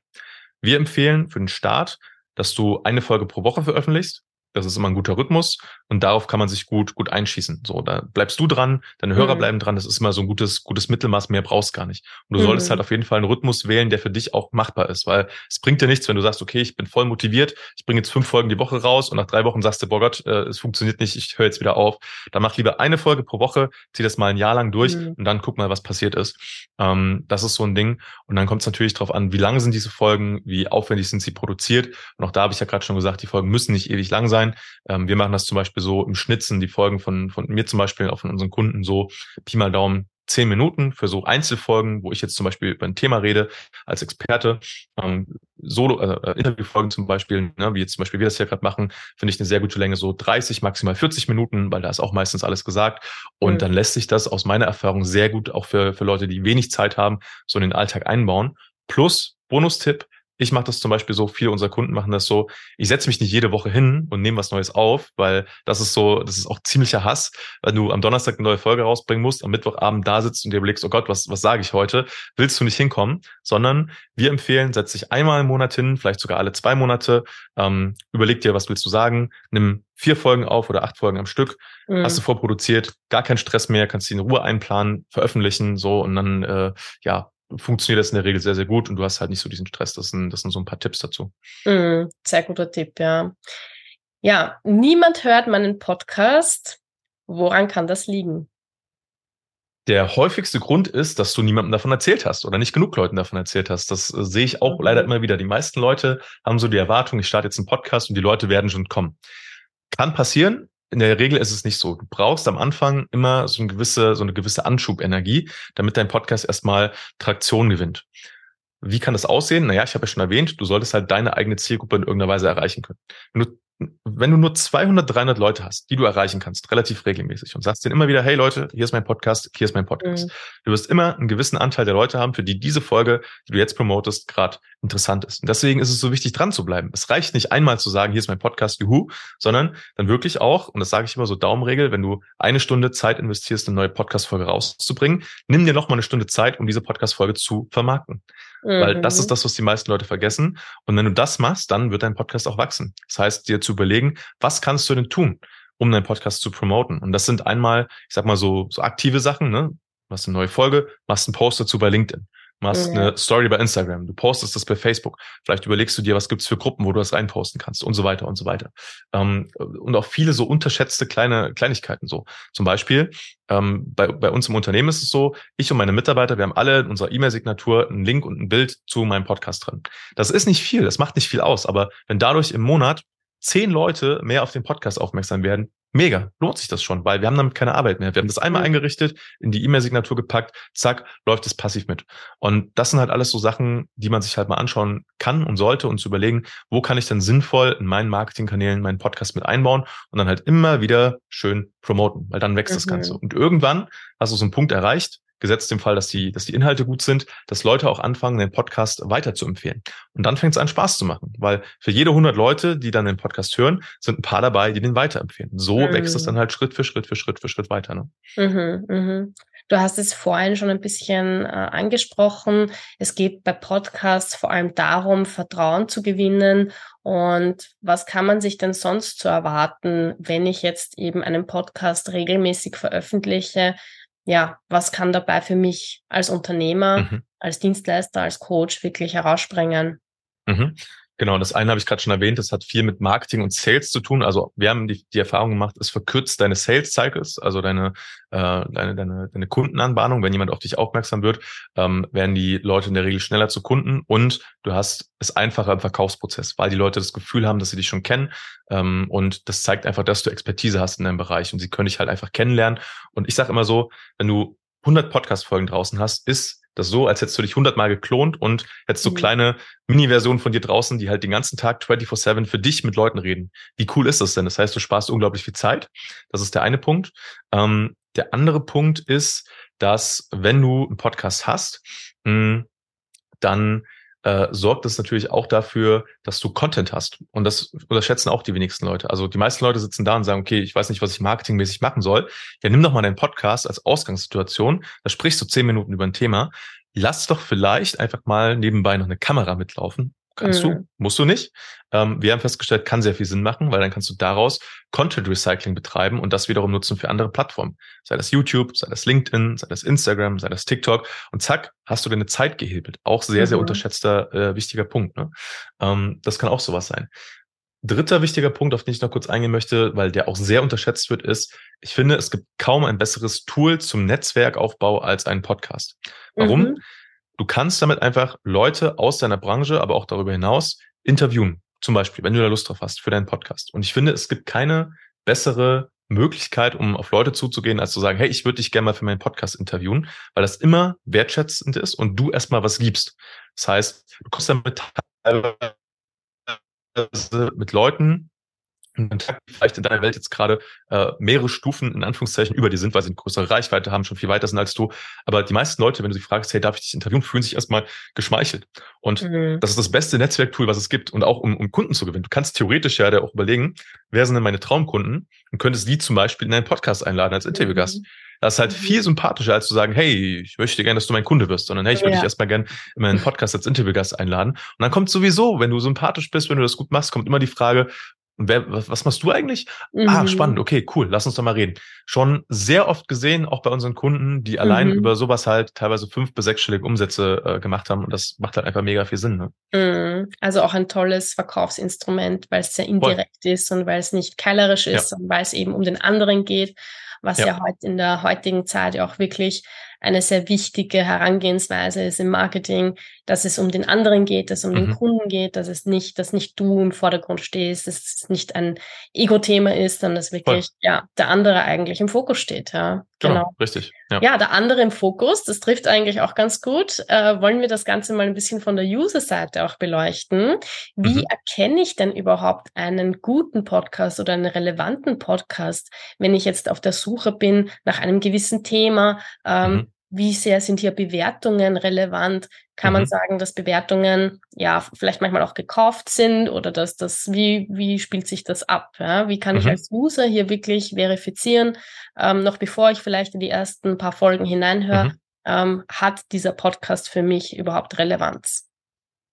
C: Wir empfehlen für den Start, dass du eine Folge pro Woche veröffentlichst. Das ist immer ein guter Rhythmus und darauf kann man sich gut, gut einschießen. So, da bleibst du dran, deine Hörer mhm. bleiben dran. Das ist immer so ein gutes, gutes Mittelmaß. Mehr brauchst gar nicht. Und du mhm. solltest halt auf jeden Fall einen Rhythmus wählen, der für dich auch machbar ist, weil es bringt dir nichts, wenn du sagst, okay, ich bin voll motiviert, ich bringe jetzt fünf Folgen die Woche raus und nach drei Wochen sagst du, boah Gott, äh, es funktioniert nicht, ich höre jetzt wieder auf. Dann mach lieber eine Folge pro Woche, zieh das mal ein Jahr lang durch mhm. und dann guck mal, was passiert ist. Ähm, das ist so ein Ding. Und dann kommt es natürlich darauf an, wie lang sind diese Folgen, wie aufwendig sind sie produziert. Und auch da habe ich ja gerade schon gesagt, die Folgen müssen nicht ewig lang sein. Ähm, wir machen das zum Beispiel so im Schnitzen, die Folgen von, von mir zum Beispiel, auch von unseren Kunden so Pi mal Daumen zehn Minuten für so Einzelfolgen, wo ich jetzt zum Beispiel über ein Thema rede als Experte. Ähm, Solo, äh, äh Interviewfolgen zum Beispiel, ne, wie jetzt zum Beispiel wir das hier gerade machen, finde ich eine sehr gute Länge, so 30, maximal 40 Minuten, weil da ist auch meistens alles gesagt. Und mhm. dann lässt sich das aus meiner Erfahrung sehr gut auch für, für Leute, die wenig Zeit haben, so in den Alltag einbauen. Plus, Bonustipp, ich mache das zum Beispiel so, viele unserer Kunden machen das so, ich setze mich nicht jede Woche hin und nehme was Neues auf, weil das ist so, das ist auch ziemlicher Hass, wenn du am Donnerstag eine neue Folge rausbringen musst, am Mittwochabend da sitzt und dir überlegst, oh Gott, was, was sage ich heute? Willst du nicht hinkommen? Sondern wir empfehlen, setz dich einmal im Monat hin, vielleicht sogar alle zwei Monate, ähm, überleg dir, was willst du sagen, nimm vier Folgen auf oder acht Folgen am Stück, mhm. hast du vorproduziert, gar kein Stress mehr, kannst die in Ruhe einplanen, veröffentlichen, so und dann äh, ja, funktioniert das in der Regel sehr, sehr gut und du hast halt nicht so diesen Stress. Das sind, das sind so ein paar Tipps dazu.
B: Mm, sehr guter Tipp, ja. Ja, niemand hört meinen Podcast. Woran kann das liegen?
C: Der häufigste Grund ist, dass du niemandem davon erzählt hast oder nicht genug Leuten davon erzählt hast. Das äh, sehe ich auch mhm. leider immer wieder. Die meisten Leute haben so die Erwartung, ich starte jetzt einen Podcast und die Leute werden schon kommen. Kann passieren, in der Regel ist es nicht so. Du brauchst am Anfang immer so eine gewisse, so eine gewisse Anschubenergie, damit dein Podcast erstmal Traktion gewinnt. Wie kann das aussehen? Naja, ich habe ja schon erwähnt, du solltest halt deine eigene Zielgruppe in irgendeiner Weise erreichen können. Wenn du wenn du nur 200, 300 Leute hast, die du erreichen kannst, relativ regelmäßig und sagst denen immer wieder, hey Leute, hier ist mein Podcast, hier ist mein Podcast. Mhm. Du wirst immer einen gewissen Anteil der Leute haben, für die diese Folge, die du jetzt promotest, gerade interessant ist. Und deswegen ist es so wichtig, dran zu bleiben. Es reicht nicht einmal zu sagen, hier ist mein Podcast, juhu, sondern dann wirklich auch, und das sage ich immer so Daumenregel, wenn du eine Stunde Zeit investierst, eine neue Podcast-Folge rauszubringen, nimm dir noch mal eine Stunde Zeit, um diese Podcast-Folge zu vermarkten. Mhm. Weil das ist mhm. das, was die meisten Leute vergessen. Und wenn du das machst, dann wird dein Podcast auch wachsen. Das heißt, dir zu überlegen, was kannst du denn tun, um deinen Podcast zu promoten? Und das sind einmal, ich sag mal so, so aktive Sachen, ne? Du hast eine neue Folge, machst einen Post dazu bei LinkedIn machst ja. eine Story bei Instagram, du postest das bei Facebook, vielleicht überlegst du dir, was gibt's für Gruppen, wo du das reinposten kannst und so weiter und so weiter. Ähm, und auch viele so unterschätzte kleine Kleinigkeiten so. Zum Beispiel ähm, bei, bei uns im Unternehmen ist es so, ich und meine Mitarbeiter, wir haben alle in unserer E-Mail-Signatur einen Link und ein Bild zu meinem Podcast drin. Das ist nicht viel, das macht nicht viel aus, aber wenn dadurch im Monat zehn Leute mehr auf den Podcast aufmerksam werden, mega, lohnt sich das schon, weil wir haben damit keine Arbeit mehr. Wir haben das einmal mhm. eingerichtet, in die E-Mail-Signatur gepackt, zack, läuft es passiv mit. Und das sind halt alles so Sachen, die man sich halt mal anschauen kann und sollte und zu überlegen, wo kann ich denn sinnvoll in meinen Marketingkanälen meinen Podcast mit einbauen und dann halt immer wieder schön promoten, weil dann wächst mhm. das Ganze. Und irgendwann hast du so einen Punkt erreicht, gesetzt im Fall, dass die, dass die Inhalte gut sind, dass Leute auch anfangen, den Podcast weiter zu empfehlen. Und dann fängt es an, Spaß zu machen, weil für jede 100 Leute, die dann den Podcast hören, sind ein paar dabei, die den weiterempfehlen. So mhm. wächst es dann halt Schritt für Schritt für Schritt für Schritt weiter. Ne?
B: Mhm, mhm. Du hast es vorhin schon ein bisschen äh, angesprochen. Es geht bei Podcasts vor allem darum, Vertrauen zu gewinnen. Und was kann man sich denn sonst zu erwarten, wenn ich jetzt eben einen Podcast regelmäßig veröffentliche? Ja, was kann dabei für mich als Unternehmer, mhm. als Dienstleister, als Coach wirklich herausspringen?
C: Mhm. Genau, das eine habe ich gerade schon erwähnt, das hat viel mit Marketing und Sales zu tun. Also wir haben die, die Erfahrung gemacht, es verkürzt deine Sales Cycles, also deine, äh, deine, deine, deine Kundenanbahnung. Wenn jemand auf dich aufmerksam wird, ähm, werden die Leute in der Regel schneller zu Kunden und du hast es einfacher im Verkaufsprozess, weil die Leute das Gefühl haben, dass sie dich schon kennen. Ähm, und das zeigt einfach, dass du Expertise hast in deinem Bereich und sie können dich halt einfach kennenlernen. Und ich sage immer so, wenn du 100 Podcast-Folgen draußen hast, ist das so, als hättest du dich 100 Mal geklont und hättest so mhm. kleine Mini-Versionen von dir draußen, die halt den ganzen Tag 24-7 für dich mit Leuten reden. Wie cool ist das denn? Das heißt, du sparst unglaublich viel Zeit. Das ist der eine Punkt. Ähm, der andere Punkt ist, dass wenn du einen Podcast hast, mh, dann äh, sorgt das natürlich auch dafür, dass du Content hast. Und das unterschätzen auch die wenigsten Leute. Also die meisten Leute sitzen da und sagen, okay, ich weiß nicht, was ich marketingmäßig machen soll. Ja, nimm doch mal deinen Podcast als Ausgangssituation. Da sprichst du zehn Minuten über ein Thema. Lass doch vielleicht einfach mal nebenbei noch eine Kamera mitlaufen Kannst mhm. du, musst du nicht. Ähm, wir haben festgestellt, kann sehr viel Sinn machen, weil dann kannst du daraus Content Recycling betreiben und das wiederum nutzen für andere Plattformen. Sei das YouTube, sei das LinkedIn, sei das Instagram, sei das TikTok. Und zack, hast du deine Zeit gehebelt. Auch sehr, mhm. sehr unterschätzter, äh, wichtiger Punkt. Ne? Ähm, das kann auch sowas sein. Dritter wichtiger Punkt, auf den ich noch kurz eingehen möchte, weil der auch sehr unterschätzt wird, ist, ich finde, es gibt kaum ein besseres Tool zum Netzwerkaufbau als einen Podcast. Warum? Mhm Du kannst damit einfach Leute aus deiner Branche, aber auch darüber hinaus interviewen. Zum Beispiel, wenn du da Lust drauf hast für deinen Podcast. Und ich finde, es gibt keine bessere Möglichkeit, um auf Leute zuzugehen, als zu sagen, hey, ich würde dich gerne mal für meinen Podcast interviewen, weil das immer wertschätzend ist und du erstmal was gibst. Das heißt, du kommst damit teilweise mit Leuten vielleicht in deiner Welt jetzt gerade äh, mehrere Stufen in Anführungszeichen über dir sind, weil sie eine größere Reichweite haben, schon viel weiter sind als du. Aber die meisten Leute, wenn du sie fragst, hey, darf ich dich interviewen, fühlen sich erstmal geschmeichelt. Und mhm. das ist das beste Netzwerktool, was es gibt. Und auch um, um Kunden zu gewinnen. Du kannst theoretisch ja auch überlegen, wer sind denn meine Traumkunden und könntest die zum Beispiel in einen Podcast einladen als Interviewgast. Mhm. Das ist halt mhm. viel sympathischer, als zu sagen, hey, ich möchte gerne, dass du mein Kunde wirst, sondern hey, ich würde ja. dich erstmal gerne in meinen Podcast als Interviewgast einladen. Und dann kommt sowieso, wenn du sympathisch bist, wenn du das gut machst, kommt immer die Frage, und wer, was, machst du eigentlich? Ah, mhm. Ah, spannend, okay, cool, lass uns doch mal reden. Schon sehr oft gesehen, auch bei unseren Kunden, die allein mhm. über sowas halt teilweise fünf- bis sechsstellige Umsätze äh, gemacht haben. Und das macht halt einfach mega viel Sinn. Ne?
B: Mhm. Also auch ein tolles Verkaufsinstrument, weil es sehr indirekt Voll. ist und weil es nicht keilerisch ist ja. und weil es eben um den anderen geht, was ja, ja heute in der heutigen Zeit ja auch wirklich eine sehr wichtige Herangehensweise ist im Marketing, dass es um den anderen geht, dass es um mhm. den Kunden geht, dass es nicht, dass nicht du im Vordergrund stehst, dass es nicht ein Ego-Thema ist, sondern dass wirklich Voll. ja der andere eigentlich im Fokus steht. Ja,
C: genau. genau. Richtig.
B: Ja. ja. der andere im Fokus, das trifft eigentlich auch ganz gut. Äh, wollen wir das Ganze mal ein bisschen von der User-Seite auch beleuchten? Wie mhm. erkenne ich denn überhaupt einen guten Podcast oder einen relevanten Podcast, wenn ich jetzt auf der Suche bin nach einem gewissen Thema? Ähm, mhm wie sehr sind hier Bewertungen relevant? Kann mhm. man sagen, dass Bewertungen ja vielleicht manchmal auch gekauft sind oder dass das, wie, wie spielt sich das ab? Ja? Wie kann mhm. ich als User hier wirklich verifizieren, ähm, noch bevor ich vielleicht in die ersten paar Folgen hineinhöre, mhm. ähm, hat dieser Podcast für mich überhaupt Relevanz?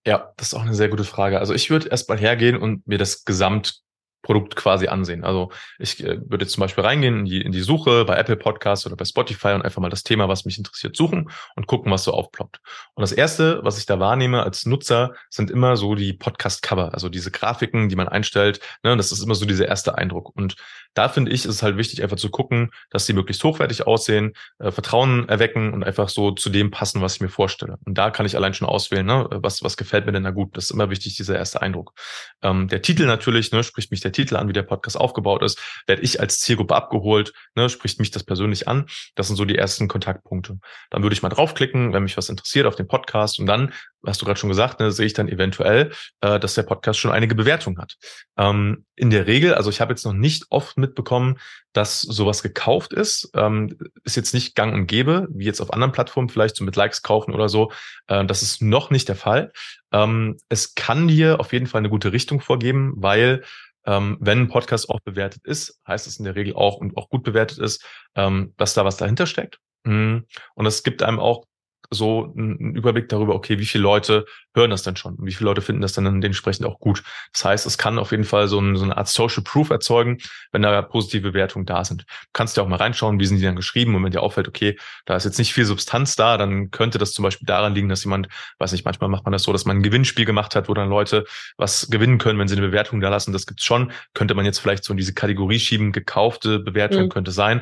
C: Ja, das ist auch eine sehr gute Frage. Also ich würde erstmal hergehen und mir das Gesamt Produkt quasi ansehen. Also ich äh, würde jetzt zum Beispiel reingehen in die, in die Suche bei Apple Podcasts oder bei Spotify und einfach mal das Thema, was mich interessiert, suchen und gucken, was so aufploppt. Und das erste, was ich da wahrnehme als Nutzer, sind immer so die Podcast-Cover, also diese Grafiken, die man einstellt. Ne, das ist immer so dieser erste Eindruck. Und da finde ich, ist es halt wichtig, einfach zu gucken, dass sie möglichst hochwertig aussehen, äh, Vertrauen erwecken und einfach so zu dem passen, was ich mir vorstelle. Und da kann ich allein schon auswählen, ne, was, was gefällt mir denn da gut. Das ist immer wichtig, dieser erste Eindruck. Ähm, der Titel natürlich, ne, spricht mich der Titel an, wie der Podcast aufgebaut ist, werde ich als Zielgruppe abgeholt, ne, spricht mich das persönlich an. Das sind so die ersten Kontaktpunkte. Dann würde ich mal draufklicken, wenn mich was interessiert auf den Podcast und dann, hast du gerade schon gesagt, ne, sehe ich dann eventuell, äh, dass der Podcast schon einige Bewertungen hat. Ähm, in der Regel, also ich habe jetzt noch nicht oft mitbekommen, dass sowas gekauft ist. Ähm, ist jetzt nicht gang und gäbe, wie jetzt auf anderen Plattformen vielleicht so mit Likes kaufen oder so. Äh, das ist noch nicht der Fall. Ähm, es kann dir auf jeden Fall eine gute Richtung vorgeben, weil ähm, wenn ein Podcast auch bewertet ist, heißt es in der Regel auch und auch gut bewertet ist, ähm, dass da was dahinter steckt. Mhm. Und es gibt einem auch so einen Überblick darüber, okay, wie viele Leute hören das denn schon und wie viele Leute finden das dann dementsprechend auch gut. Das heißt, es kann auf jeden Fall so, ein, so eine Art Social Proof erzeugen, wenn da positive Bewertungen da sind. Du kannst ja auch mal reinschauen, wie sind die dann geschrieben und wenn dir auffällt, okay, da ist jetzt nicht viel Substanz da, dann könnte das zum Beispiel daran liegen, dass jemand, weiß nicht, manchmal macht man das so, dass man ein Gewinnspiel gemacht hat, wo dann Leute was gewinnen können, wenn sie eine Bewertung da lassen. Das gibt's schon. Könnte man jetzt vielleicht so in diese Kategorie schieben, gekaufte Bewertung mhm. könnte sein.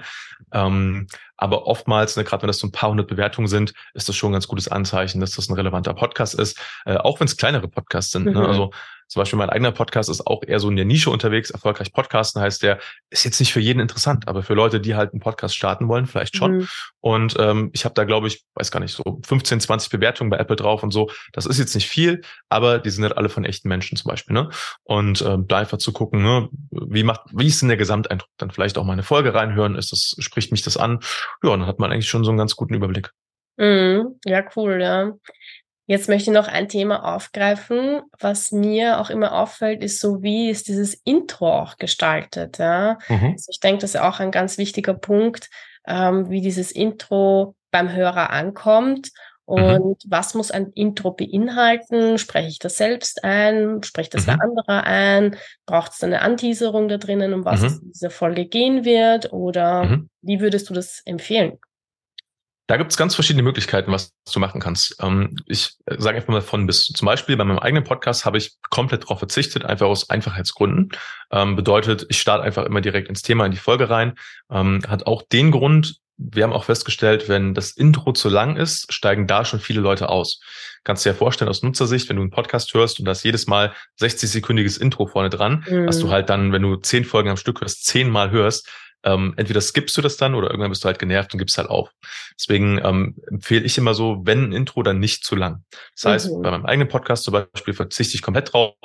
C: Ähm, aber oftmals, ne, gerade wenn das so ein paar hundert Bewertungen sind, ist das schon ein ganz gutes Anzeichen, dass das ein relevanter Podcast ist, äh, auch wenn es kleinere Podcasts sind. Ne? Mhm. Ne? Also zum Beispiel mein eigener Podcast ist auch eher so in der Nische unterwegs. Erfolgreich Podcasten heißt der, ist jetzt nicht für jeden interessant, aber für Leute, die halt einen Podcast starten wollen, vielleicht schon. Mhm. Und ähm, ich habe da, glaube ich, weiß gar nicht, so 15, 20 Bewertungen bei Apple drauf und so. Das ist jetzt nicht viel, aber die sind halt alle von echten Menschen zum Beispiel. Ne? Und ähm, da einfach zu gucken, ne, wie macht, wie ist denn der Gesamteindruck? Dann vielleicht auch mal eine Folge reinhören, ist das, spricht mich das an? Ja, dann hat man eigentlich schon so einen ganz guten Überblick.
B: Mhm. Ja, cool, ja. Jetzt möchte ich noch ein Thema aufgreifen, was mir auch immer auffällt, ist so, wie ist dieses Intro auch gestaltet. Ja? Mhm. Also ich denke, das ist auch ein ganz wichtiger Punkt, ähm, wie dieses Intro beim Hörer ankommt mhm. und mhm. was muss ein Intro beinhalten? Spreche ich das selbst ein? Spricht das mhm. der andere ein? Braucht es eine Anteaserung da drinnen, um was mhm. es in dieser Folge gehen wird? Oder mhm. wie würdest du das empfehlen?
C: Da gibt es ganz verschiedene Möglichkeiten, was du machen kannst. Ähm, ich sage einfach mal von bis. Zum Beispiel bei meinem eigenen Podcast habe ich komplett darauf verzichtet, einfach aus Einfachheitsgründen. Ähm, bedeutet, ich starte einfach immer direkt ins Thema, in die Folge rein. Ähm, hat auch den Grund, wir haben auch festgestellt, wenn das Intro zu lang ist, steigen da schon viele Leute aus. Kannst du dir vorstellen aus Nutzersicht, wenn du einen Podcast hörst und das jedes Mal 60-sekündiges Intro vorne dran, mhm. was du halt dann, wenn du zehn Folgen am Stück hörst, zehnmal hörst, ähm, entweder skippst du das dann oder irgendwann bist du halt genervt und gibst halt auf. Deswegen ähm, empfehle ich immer so, wenn ein Intro, dann nicht zu lang. Das heißt, mhm. bei meinem eigenen Podcast zum Beispiel verzichte ich komplett drauf,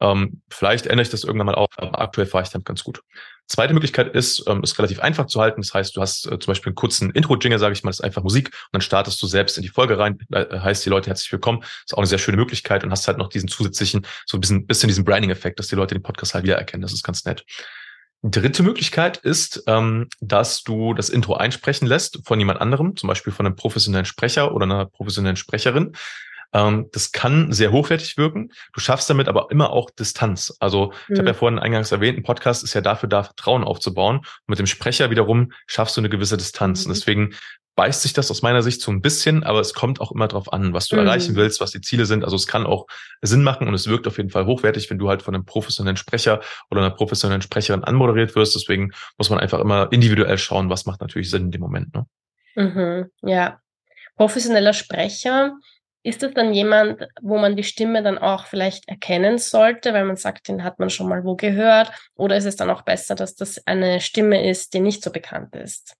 C: ähm, vielleicht ändere ich das irgendwann mal auch, aber aktuell fahre ich damit ganz gut. Zweite Möglichkeit ist, ähm, ist relativ einfach zu halten. Das heißt, du hast äh, zum Beispiel einen kurzen Intro-Jingle, sage ich mal, das ist einfach Musik und dann startest du selbst in die Folge rein, äh, heißt die Leute herzlich willkommen. ist auch eine sehr schöne Möglichkeit und hast halt noch diesen zusätzlichen, so ein bisschen, bisschen diesen Branding-Effekt, dass die Leute den Podcast halt wiedererkennen. Das ist ganz nett. Dritte Möglichkeit ist, ähm, dass du das Intro einsprechen lässt von jemand anderem, zum Beispiel von einem professionellen Sprecher oder einer professionellen Sprecherin. Ähm, das kann sehr hochwertig wirken. Du schaffst damit aber immer auch Distanz. Also ich mhm. habe ja vorhin eingangs erwähnt, ein Podcast ist ja dafür da, Vertrauen aufzubauen. Und mit dem Sprecher wiederum schaffst du eine gewisse Distanz. Mhm. Und deswegen beißt sich das aus meiner Sicht so ein bisschen, aber es kommt auch immer darauf an, was du mhm. erreichen willst, was die Ziele sind. Also es kann auch Sinn machen und es wirkt auf jeden Fall hochwertig, wenn du halt von einem professionellen Sprecher oder einer professionellen Sprecherin anmoderiert wirst. Deswegen muss man einfach immer individuell schauen, was macht natürlich Sinn in dem Moment. Ne?
B: Mhm, ja. Professioneller Sprecher ist das dann jemand, wo man die Stimme dann auch vielleicht erkennen sollte, weil man sagt, den hat man schon mal wo gehört? Oder ist es dann auch besser, dass das eine Stimme ist, die nicht so bekannt ist?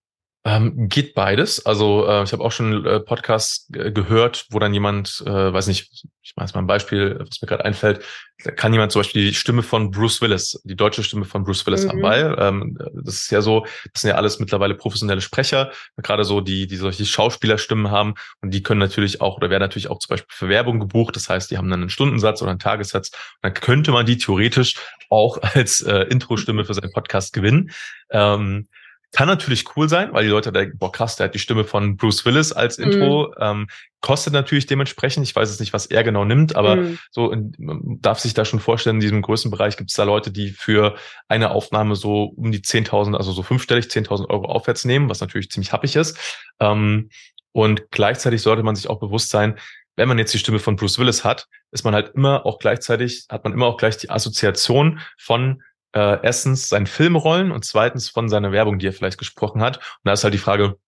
C: Ähm, geht beides. Also äh, ich habe auch schon äh, Podcasts gehört, wo dann jemand, äh, weiß nicht, ich mache jetzt mal ein Beispiel, was mir gerade einfällt, da kann jemand zum Beispiel die Stimme von Bruce Willis, die deutsche Stimme von Bruce Willis mhm. haben, weil ähm, das ist ja so, das sind ja alles mittlerweile professionelle Sprecher, gerade so die, die solche Schauspielerstimmen haben und die können natürlich auch oder werden natürlich auch zum Beispiel für Werbung gebucht. Das heißt, die haben dann einen Stundensatz oder einen Tagessatz. Und dann könnte man die theoretisch auch als äh, Intro-Stimme für seinen Podcast gewinnen. Ähm, kann natürlich cool sein, weil die Leute denken, boah krass, der hat die Stimme von Bruce Willis als Intro. Mhm. Ähm, kostet natürlich dementsprechend. Ich weiß jetzt nicht, was er genau nimmt, aber mhm. so man darf sich da schon vorstellen, in diesem größten Bereich gibt es da Leute, die für eine Aufnahme so um die 10.000, also so fünfstellig 10.000 Euro aufwärts nehmen, was natürlich ziemlich happig ist. Ähm, und gleichzeitig sollte man sich auch bewusst sein, wenn man jetzt die Stimme von Bruce Willis hat, ist man halt immer auch gleichzeitig, hat man immer auch gleich die Assoziation von äh, erstens seinen Filmrollen und zweitens von seiner Werbung, die er vielleicht gesprochen hat. Und da ist halt die Frage,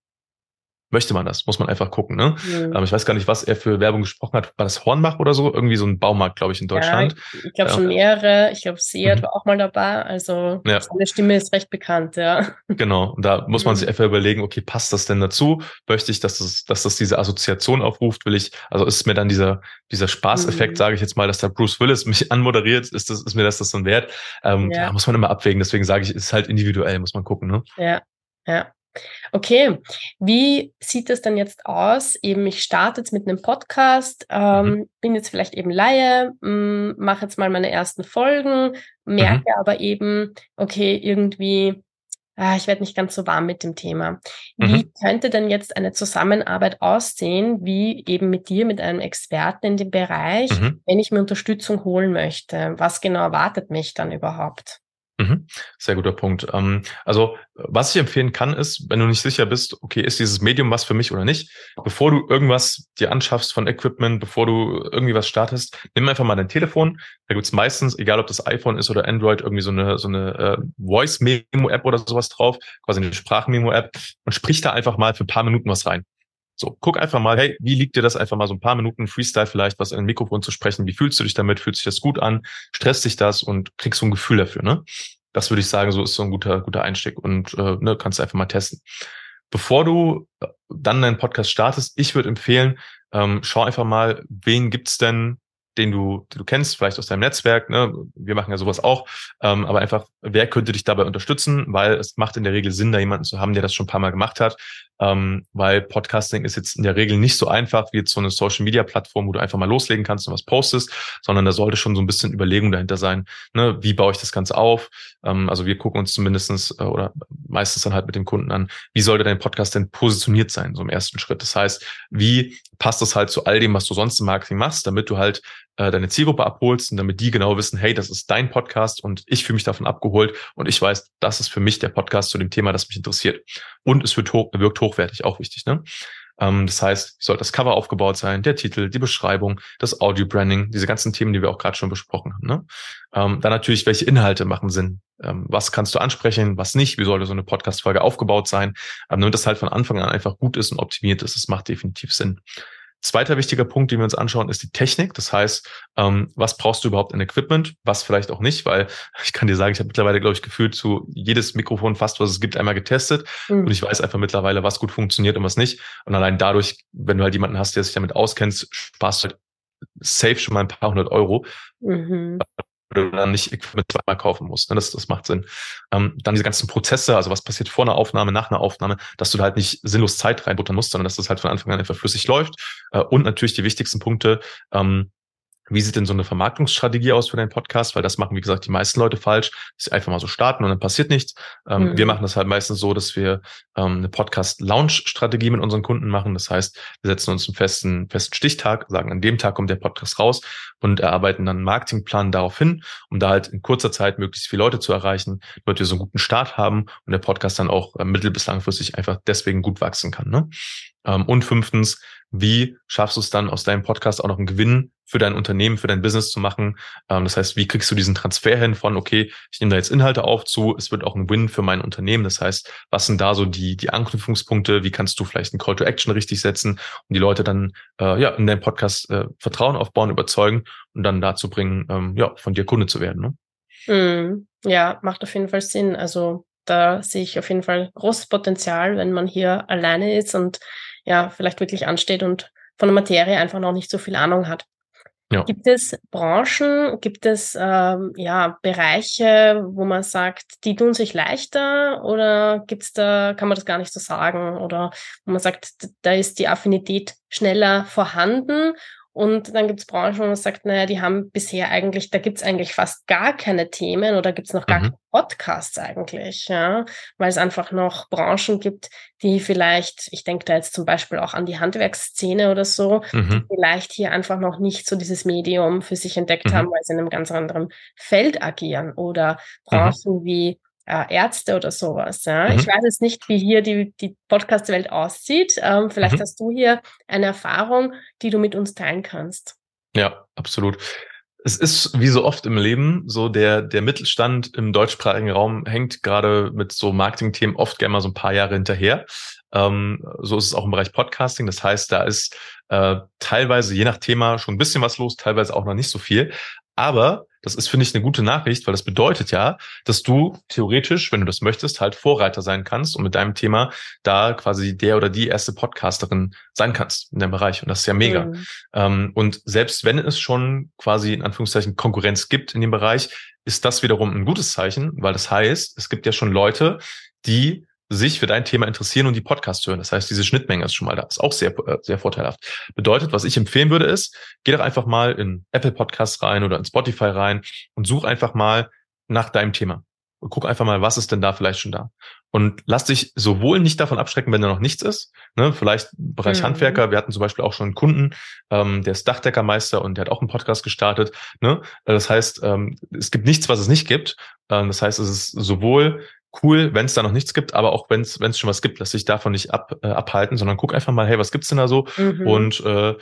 C: möchte man das? Muss man einfach gucken. Ne? Mhm. Ähm, ich weiß gar nicht, was er für Werbung gesprochen hat. War das Hornbach oder so? Irgendwie so ein Baumarkt, glaube ich, in Deutschland.
B: Ja, ich glaube schon mehrere. Ich glaube, Seat mhm. war auch mal dabei. Also ja. seine Stimme ist recht bekannt, ja.
C: Genau. Und da muss man mhm. sich einfach überlegen, okay, passt das denn dazu? Möchte ich, dass das, dass das diese Assoziation aufruft? Will ich, also ist mir dann dieser, dieser Spaßeffekt, mhm. sage ich jetzt mal, dass da Bruce Willis mich anmoderiert, ist das, ist mir das das so wert? Ähm, ja. ja. muss man immer abwägen. Deswegen sage ich, ist halt individuell, muss man gucken, ne?
B: Ja, ja. Okay, wie sieht das dann jetzt aus? Eben, ich starte jetzt mit einem Podcast, ähm, mhm. bin jetzt vielleicht eben Laie, mm, mache jetzt mal meine ersten Folgen, merke mhm. aber eben, okay, irgendwie ah, ich werde nicht ganz so warm mit dem Thema. Wie mhm. könnte denn jetzt eine Zusammenarbeit aussehen, wie eben mit dir, mit einem Experten in dem Bereich, mhm. wenn ich mir Unterstützung holen möchte? Was genau erwartet mich dann überhaupt?
C: Mhm. Sehr guter Punkt. Ähm, also, was ich empfehlen kann, ist, wenn du nicht sicher bist, okay, ist dieses Medium was für mich oder nicht, bevor du irgendwas dir anschaffst von Equipment, bevor du irgendwie was startest, nimm einfach mal dein Telefon. Da gibt's meistens, egal ob das iPhone ist oder Android, irgendwie so eine, so eine äh, Voice-Memo-App oder sowas drauf, quasi eine Sprachmemo-App und sprich da einfach mal für ein paar Minuten was rein. So, guck einfach mal, hey, wie liegt dir das einfach mal so ein paar Minuten Freestyle vielleicht, was in ein Mikrofon zu sprechen? Wie fühlst du dich damit? Fühlt sich das gut an? Stresst dich das und kriegst so ein Gefühl dafür, ne? Das würde ich sagen, so ist so ein guter, guter Einstieg und äh, ne, kannst du einfach mal testen. Bevor du äh, dann deinen Podcast startest, ich würde empfehlen, ähm, schau einfach mal, wen gibt's denn den du, den du kennst, vielleicht aus deinem Netzwerk. Ne? Wir machen ja sowas auch. Ähm, aber einfach, wer könnte dich dabei unterstützen? Weil es macht in der Regel Sinn, da jemanden zu haben, der das schon ein paar Mal gemacht hat. Ähm, weil Podcasting ist jetzt in der Regel nicht so einfach wie jetzt so eine Social Media Plattform, wo du einfach mal loslegen kannst und was postest, sondern da sollte schon so ein bisschen Überlegung dahinter sein. Ne? Wie baue ich das Ganze auf? Ähm, also wir gucken uns zumindestens äh, oder meistens dann halt mit dem Kunden an, wie sollte dein Podcast denn positioniert sein, so im ersten Schritt. Das heißt, wie passt das halt zu all dem, was du sonst im Marketing machst, damit du halt äh, deine Zielgruppe abholst und damit die genau wissen, hey, das ist dein Podcast und ich fühle mich davon abgeholt und ich weiß, das ist für mich der Podcast zu dem Thema, das mich interessiert. Und es wird hoch, wirkt hochwertig, auch wichtig. Ne? Ähm, das heißt, wie soll das Cover aufgebaut sein, der Titel, die Beschreibung, das Audio-Branding, diese ganzen Themen, die wir auch gerade schon besprochen haben. Ne? Ähm, dann natürlich, welche Inhalte machen Sinn? Ähm, was kannst du ansprechen, was nicht? Wie sollte so eine Podcast-Folge aufgebaut sein? Ähm, damit das halt von Anfang an einfach gut ist und optimiert ist, das macht definitiv Sinn. Zweiter wichtiger Punkt, den wir uns anschauen, ist die Technik. Das heißt, ähm, was brauchst du überhaupt in Equipment, was vielleicht auch nicht, weil ich kann dir sagen, ich habe mittlerweile, glaube ich, gefühlt zu jedes Mikrofon fast, was es gibt, einmal getestet. Mhm. Und ich weiß einfach mittlerweile, was gut funktioniert und was nicht. Und allein dadurch, wenn du halt jemanden hast, der sich damit auskennt, sparst du halt safe schon mal ein paar hundert Euro. Mhm oder dann nicht Equipment zweimal kaufen musst. Ne? Das, das macht Sinn. Ähm, dann diese ganzen Prozesse, also was passiert vor einer Aufnahme, nach einer Aufnahme, dass du da halt nicht sinnlos Zeit reinbuttern musst, sondern dass das halt von Anfang an einfach flüssig läuft. Äh, und natürlich die wichtigsten Punkte, ähm, wie sieht denn so eine Vermarktungsstrategie aus für deinen Podcast? Weil das machen, wie gesagt, die meisten Leute falsch. Dass sie einfach mal so starten und dann passiert nichts. Ähm, mhm. Wir machen das halt meistens so, dass wir ähm, eine Podcast-Launch-Strategie mit unseren Kunden machen. Das heißt, wir setzen uns einen festen, festen Stichtag, sagen, an dem Tag kommt der Podcast raus und erarbeiten dann einen Marketingplan darauf hin, um da halt in kurzer Zeit möglichst viele Leute zu erreichen, damit wir so einen guten Start haben und der Podcast dann auch äh, mittel- bis langfristig einfach deswegen gut wachsen kann. Ne? Ähm, und fünftens, wie schaffst du es dann aus deinem Podcast auch noch einen Gewinn für dein Unternehmen, für dein Business zu machen? Ähm, das heißt, wie kriegst du diesen Transfer hin von, okay, ich nehme da jetzt Inhalte auf zu, es wird auch ein Win für mein Unternehmen. Das heißt, was sind da so die, die Anknüpfungspunkte? Wie kannst du vielleicht einen Call to Action richtig setzen und die Leute dann äh, ja in deinem Podcast äh, Vertrauen aufbauen, überzeugen und dann dazu bringen, ähm, ja, von dir Kunde zu werden.
B: Ne? Mm, ja, macht auf jeden Fall Sinn. Also da sehe ich auf jeden Fall großes Potenzial, wenn man hier alleine ist und ja, vielleicht wirklich ansteht und von der Materie einfach noch nicht so viel Ahnung hat. Ja. Gibt es Branchen, gibt es ähm, ja Bereiche, wo man sagt, die tun sich leichter oder gibt's da, kann man das gar nicht so sagen oder wo man sagt, da ist die Affinität schneller vorhanden und dann gibt es Branchen, wo man sagt, naja, die haben bisher eigentlich, da gibt es eigentlich fast gar keine Themen oder gibt es noch gar mhm. keine Podcasts eigentlich, ja, weil es einfach noch Branchen gibt, die vielleicht, ich denke da jetzt zum Beispiel auch an die Handwerksszene oder so, mhm. die vielleicht hier einfach noch nicht so dieses Medium für sich entdeckt mhm. haben, weil sie in einem ganz anderen Feld agieren oder mhm. Branchen wie äh, Ärzte oder sowas. Ja? Mhm. Ich weiß jetzt nicht, wie hier die, die Podcast-Welt aussieht. Ähm, vielleicht mhm. hast du hier eine Erfahrung, die du mit uns teilen kannst.
C: Ja, absolut. Es ist wie so oft im Leben so, der, der Mittelstand im deutschsprachigen Raum hängt gerade mit so Marketing-Themen oft gerne mal so ein paar Jahre hinterher. Ähm, so ist es auch im Bereich Podcasting. Das heißt, da ist äh, teilweise je nach Thema schon ein bisschen was los, teilweise auch noch nicht so viel. Aber das ist, finde ich, eine gute Nachricht, weil das bedeutet ja, dass du theoretisch, wenn du das möchtest, halt Vorreiter sein kannst und mit deinem Thema da quasi der oder die erste Podcasterin sein kannst in dem Bereich. Und das ist ja mega. Mhm. Ähm, und selbst wenn es schon quasi in Anführungszeichen Konkurrenz gibt in dem Bereich, ist das wiederum ein gutes Zeichen, weil das heißt, es gibt ja schon Leute, die sich für dein Thema interessieren und die Podcast hören. Das heißt, diese Schnittmenge ist schon mal da. Ist auch sehr, äh, sehr vorteilhaft. Bedeutet, was ich empfehlen würde, ist, geh doch einfach mal in Apple Podcasts rein oder in Spotify rein und such einfach mal nach deinem Thema. guck einfach mal, was ist denn da vielleicht schon da. Und lass dich sowohl nicht davon abschrecken, wenn da noch nichts ist. Ne? Vielleicht Bereich mhm. Handwerker. Wir hatten zum Beispiel auch schon einen Kunden, ähm, der ist Dachdeckermeister und der hat auch einen Podcast gestartet. Ne? Das heißt, ähm, es gibt nichts, was es nicht gibt. Ähm, das heißt, es ist sowohl cool, wenn es da noch nichts gibt, aber auch wenn es schon was gibt, lass dich davon nicht ab, äh, abhalten, sondern guck einfach mal, hey, was gibt's denn da so? Mhm. Und äh,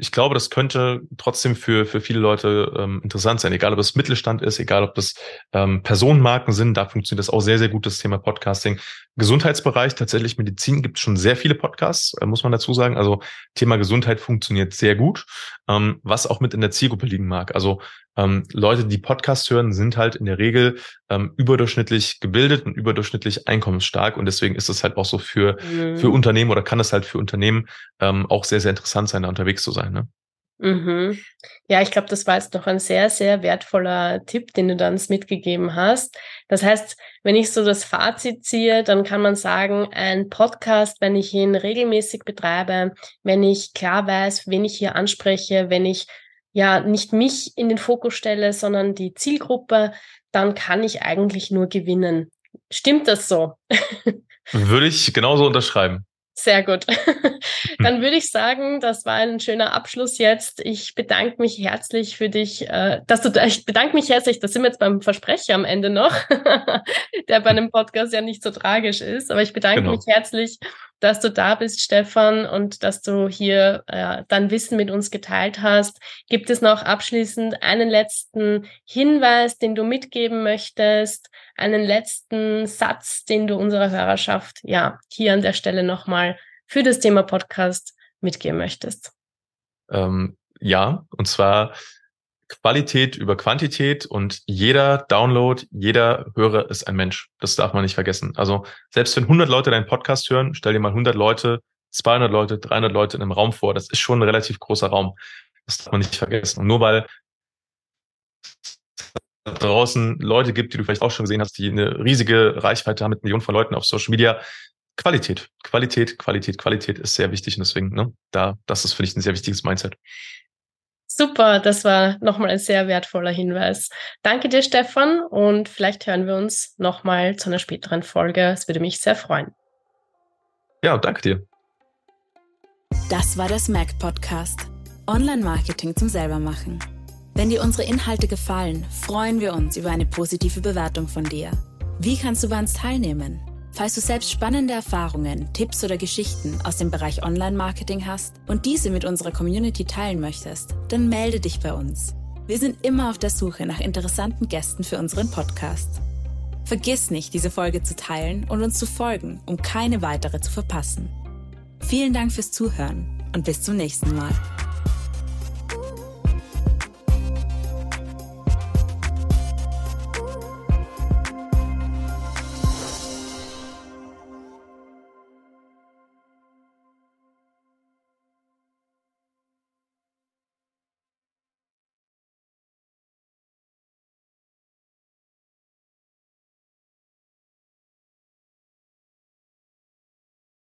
C: ich glaube, das könnte trotzdem für, für viele Leute ähm, interessant sein, egal ob es Mittelstand ist, egal ob das ähm, Personenmarken sind, da funktioniert das auch sehr, sehr gut, das Thema Podcasting. Gesundheitsbereich, tatsächlich Medizin gibt es schon sehr viele Podcasts, äh, muss man dazu sagen. Also Thema Gesundheit funktioniert sehr gut, ähm, was auch mit in der Zielgruppe liegen mag. Also ähm, Leute, die Podcasts hören, sind halt in der Regel ähm, überdurchschnittlich gebildet und überdurchschnittlich einkommensstark. Und deswegen ist es halt auch so für, mhm. für Unternehmen oder kann es halt für Unternehmen ähm, auch sehr, sehr interessant sein, da unterwegs zu sein. Ne?
B: Mhm. Ja, ich glaube, das war jetzt noch ein sehr, sehr wertvoller Tipp, den du dann mitgegeben hast. Das heißt, wenn ich so das Fazit ziehe, dann kann man sagen, ein Podcast, wenn ich ihn regelmäßig betreibe, wenn ich klar weiß, wen ich hier anspreche, wenn ich ja nicht mich in den Fokus stelle, sondern die Zielgruppe, dann kann ich eigentlich nur gewinnen. Stimmt das so?
C: Würde ich genauso unterschreiben.
B: Sehr gut. Dann würde ich sagen, das war ein schöner Abschluss jetzt. Ich bedanke mich herzlich für dich, äh, dass du ich bedanke mich herzlich, das sind wir jetzt beim Versprecher am Ende noch, der bei einem Podcast ja nicht so tragisch ist, aber ich bedanke genau. mich herzlich, dass du da bist, Stefan, und dass du hier äh, dein Wissen mit uns geteilt hast. Gibt es noch abschließend einen letzten Hinweis, den du mitgeben möchtest? Einen letzten Satz, den du unserer Hörerschaft ja hier an der Stelle nochmal für das Thema Podcast mitgeben möchtest?
C: Ähm, ja, und zwar Qualität über Quantität und jeder Download, jeder Hörer ist ein Mensch. Das darf man nicht vergessen. Also selbst wenn 100 Leute deinen Podcast hören, stell dir mal 100 Leute, 200 Leute, 300 Leute in einem Raum vor. Das ist schon ein relativ großer Raum. Das darf man nicht vergessen. Und nur weil draußen Leute gibt, die du vielleicht auch schon gesehen hast, die eine riesige Reichweite haben mit Millionen von Leuten auf Social Media, Qualität, Qualität, Qualität, Qualität ist sehr wichtig und deswegen, ne, da, das ist, finde ich, ein sehr wichtiges Mindset.
B: Super, das war nochmal ein sehr wertvoller Hinweis. Danke dir, Stefan, und vielleicht hören wir uns nochmal zu einer späteren Folge. Es würde mich sehr freuen.
C: Ja, danke dir.
A: Das war der Smack Podcast. Online-Marketing zum Selbermachen. Wenn dir unsere Inhalte gefallen, freuen wir uns über eine positive Bewertung von dir. Wie kannst du bei uns teilnehmen? Falls du selbst spannende Erfahrungen, Tipps oder Geschichten aus dem Bereich Online-Marketing hast und diese mit unserer Community teilen möchtest, dann melde dich bei uns. Wir sind immer auf der Suche nach interessanten Gästen für unseren Podcast. Vergiss nicht, diese Folge zu teilen und uns zu folgen, um keine weitere zu verpassen. Vielen Dank fürs Zuhören und bis zum nächsten Mal.